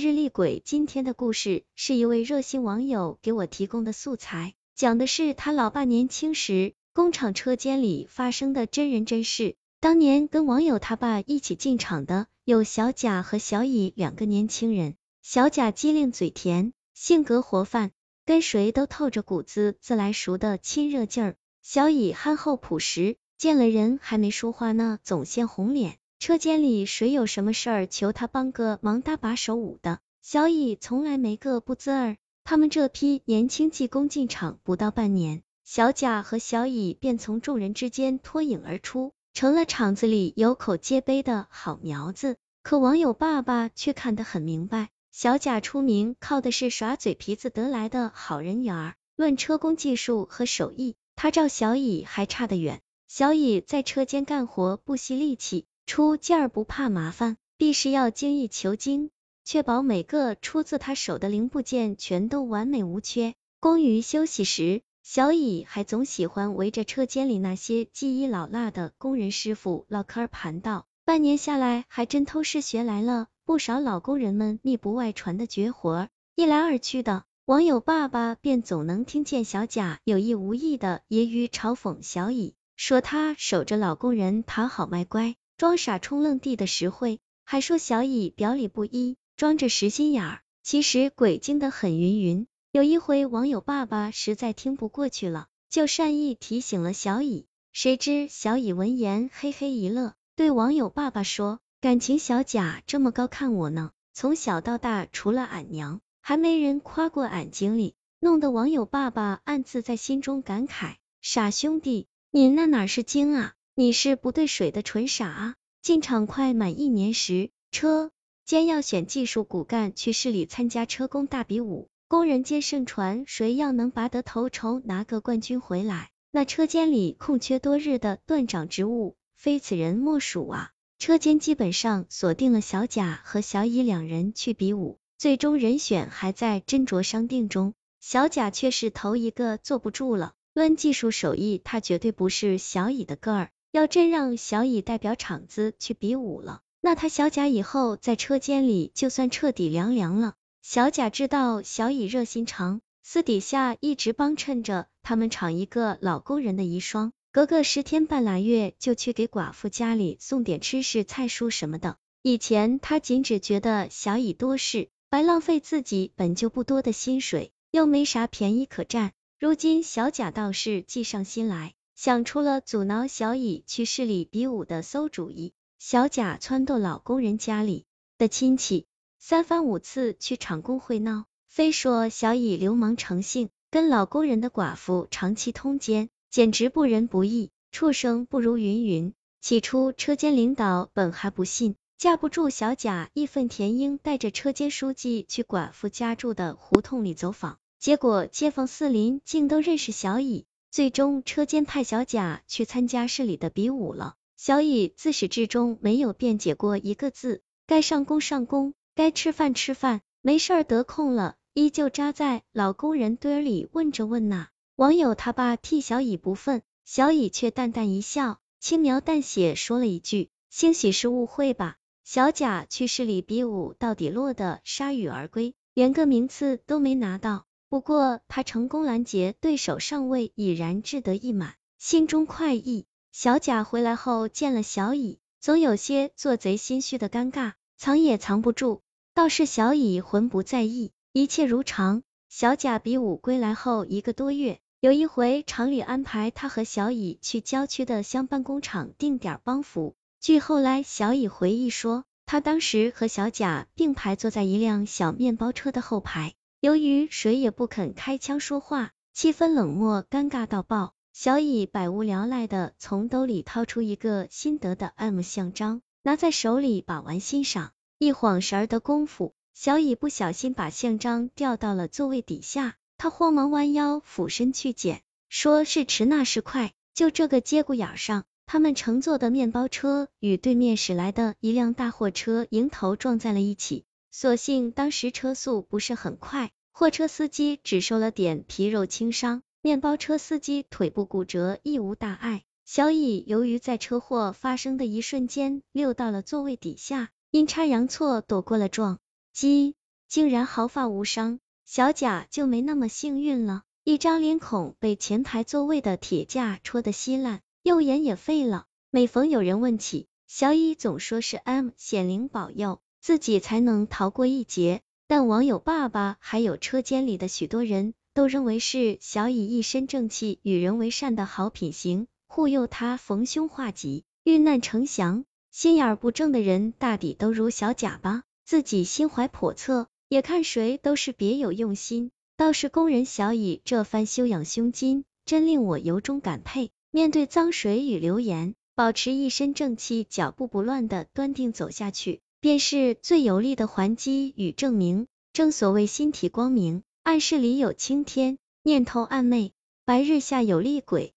日历鬼今天的故事是一位热心网友给我提供的素材，讲的是他老爸年轻时工厂车间里发生的真人真事。当年跟网友他爸一起进厂的有小贾和小乙两个年轻人。小贾机灵嘴甜，性格活泛，跟谁都透着股子自来熟的亲热劲儿。小乙憨厚朴实，见了人还没说话呢，总先红脸。车间里谁有什么事儿求他帮个忙搭把手舞的，小乙从来没个不滋儿。他们这批年轻技工进厂不到半年，小贾和小乙便从众人之间脱颖而出，成了厂子里有口皆碑的好苗子。可网友爸爸却看得很明白，小贾出名靠的是耍嘴皮子得来的好人缘儿，论车工技术和手艺，他照小乙还差得远。小乙在车间干活不惜力气。出劲儿不怕麻烦，必是要精益求精，确保每个出自他手的零部件全都完美无缺。工余休息时，小乙还总喜欢围着车间里那些技艺老辣的工人师傅唠嗑盘道。半年下来，还真偷师学来了不少老工人们秘不外传的绝活。一来二去的，网友爸爸便总能听见小贾有意无意的揶揄嘲讽小乙，说他守着老工人讨好卖乖。装傻充愣地的实惠，还说小乙表里不一，装着实心眼儿，其实鬼精的很云云。有一回，网友爸爸实在听不过去了，就善意提醒了小乙，谁知小乙闻言嘿嘿一乐，对网友爸爸说：“感情小贾这么高看我呢，从小到大除了俺娘，还没人夸过俺经理。”弄得网友爸爸暗自在心中感慨：傻兄弟，你那哪是精啊？你是不对水的纯傻啊！进厂快满一年时，车间要选技术骨干去市里参加车工大比武，工人间盛传谁要能拔得头筹，拿个冠军回来，那车间里空缺多日的段长职务，非此人莫属啊！车间基本上锁定了小贾和小乙两人去比武，最终人选还在斟酌商定中。小贾却是头一个坐不住了，论技术手艺，他绝对不是小乙的个儿。要真让小乙代表厂子去比武了，那他小贾以后在车间里就算彻底凉凉了。小贾知道小乙热心肠，私底下一直帮衬着他们厂一个老工人的遗孀，隔个十天半拉月就去给寡妇家里送点吃食菜蔬什么的。以前他仅只觉得小乙多事，白浪费自己本就不多的薪水，又没啥便宜可占。如今小贾倒是计上心来。想出了阻挠小乙去市里比武的馊主意，小贾撺掇老工人家里的亲戚，三番五次去厂工会闹，非说小乙流氓成性，跟老工人的寡妇长期通奸，简直不仁不义，畜生不如云云。起初车间领导本还不信，架不住小贾义愤填膺，带着车间书记去寡妇家住的胡同里走访，结果街坊四邻竟都认识小乙。最终，车间派小贾去参加市里的比武了。小乙自始至终没有辩解过一个字，该上工上工，该吃饭吃饭，没事儿得空了，依旧扎在老工人堆里问这问那。网友他爸替小乙不忿，小乙却淡淡一笑，轻描淡写说了一句：“兴许是误会吧。”小贾去市里比武，到底落得铩羽而归，连个名次都没拿到。不过他成功拦截对手上位，已然志得意满，心中快意。小贾回来后见了小乙，总有些做贼心虚的尴尬，藏也藏不住。倒是小乙浑不在意，一切如常。小贾比武归来后一个多月，有一回厂里安排他和小乙去郊区的乡办工厂定点帮扶。据后来小乙回忆说，他当时和小贾并排坐在一辆小面包车的后排。由于谁也不肯开腔说话，气氛冷漠，尴尬到爆。小乙百无聊赖的从兜里掏出一个新得的 M 像章，拿在手里把玩欣赏。一晃神儿的功夫，小乙不小心把像章掉到了座位底下，他慌忙弯腰俯身去捡，说是迟那是快，就这个节骨眼上，他们乘坐的面包车与对面驶来的一辆大货车迎头撞在了一起。所幸当时车速不是很快，货车司机只受了点皮肉轻伤，面包车司机腿部骨折亦无大碍。小乙由于在车祸发生的一瞬间溜到了座位底下，阴差阳错躲过了撞击。竟然毫发无伤。小贾就没那么幸运了，一张脸孔被前排座位的铁架戳得稀烂，右眼也废了。每逢有人问起，小乙总说是 M 显灵保佑，自己才能逃过一劫。但网友爸爸还有车间里的许多人都认为是小乙一身正气、与人为善的好品行，护佑他逢凶化吉、遇难成祥。心眼不正的人大抵都如小贾吧，自己心怀叵测。也看谁都是别有用心，倒是工人小乙这番修养胸襟，真令我由衷感佩。面对脏水与流言，保持一身正气，脚步不乱的端定走下去，便是最有力的还击与证明。正所谓心体光明，暗室里有青天，念头暗昧，白日下有厉鬼。